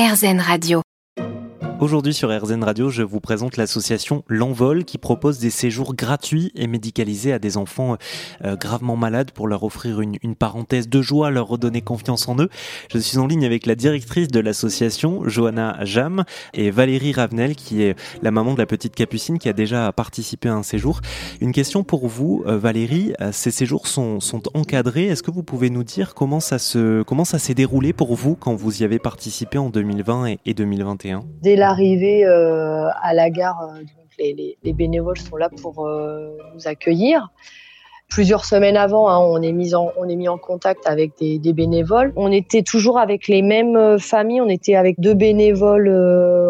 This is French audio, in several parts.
RZN Radio. Aujourd'hui sur RZN Radio, je vous présente l'association L'Envol qui propose des séjours gratuits et médicalisés à des enfants euh, gravement malades pour leur offrir une, parenthèse de joie, leur redonner confiance en eux. Je suis en ligne avec la directrice de l'association, Johanna Jam, et Valérie Ravenel qui est la maman de la petite Capucine qui a déjà participé à un séjour. Une question pour vous, euh, Valérie. Euh, ces séjours sont, sont encadrés. Est-ce que vous pouvez nous dire comment ça se comment ça s'est déroulé pour vous quand vous y avez participé en 2020 et, et 2021 Dès l'arrivée euh, à la gare, euh, les, bénévoles sont là pour euh, nous accueillir. Plusieurs semaines avant, hein, on, est mis en, contact avec des, bénévoles. On était toujours avec les mêmes familles, on était avec deux bénévoles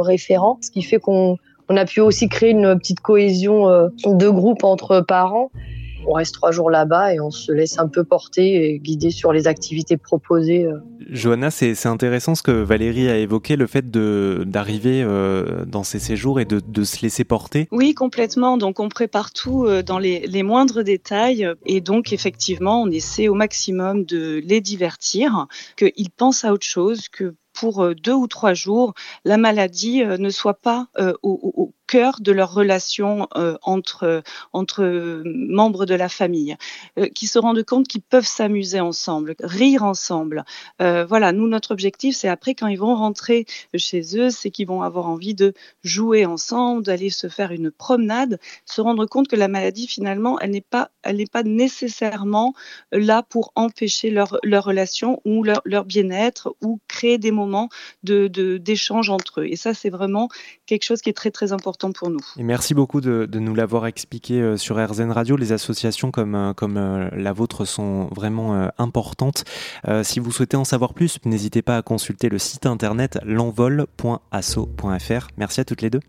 référents, ce qui fait qu'on on a pu aussi créer une petite cohésion de groupe entre parents. On reste trois jours là-bas et on se laisse un peu porter et guider sur les activités proposées. Euh. Johanna, c'est intéressant ce que Valérie a évoqué, le fait d'arriver euh, dans ces séjours et de, de, se laisser porter. Oui, complètement. Donc on prépare tout euh, dans les, les, moindres détails et donc effectivement on essaie au maximum de les divertir, qu'ils pensent à autre chose, que pour deux ou trois jours, la maladie ne soit pas au, au, cœur de leur relation euh, entre, entre membres de la famille, euh, qui se rendent compte qu'ils peuvent s'amuser ensemble, rire ensemble. Euh, voilà, nous, notre objectif, c'est après, quand ils vont rentrer chez eux, c'est qu'ils vont avoir envie de jouer ensemble, d'aller se faire une promenade, se rendre compte que la maladie, finalement, elle n'est pas, pas nécessairement là pour empêcher leur, leur relation ou leur, leur bien-être ou créer des moments de, d'échange entre eux. Et ça, c'est vraiment quelque chose qui est très, très important pour nous. Et merci beaucoup de, nous l'avoir expliqué euh, sur RZN Radio. Les associations comme, euh, comme euh, la vôtre sont vraiment importantes. si vous souhaitez en savoir plus, n'hésitez pas à consulter le site internet l'envol.asso.fr. Merci à toutes les deux.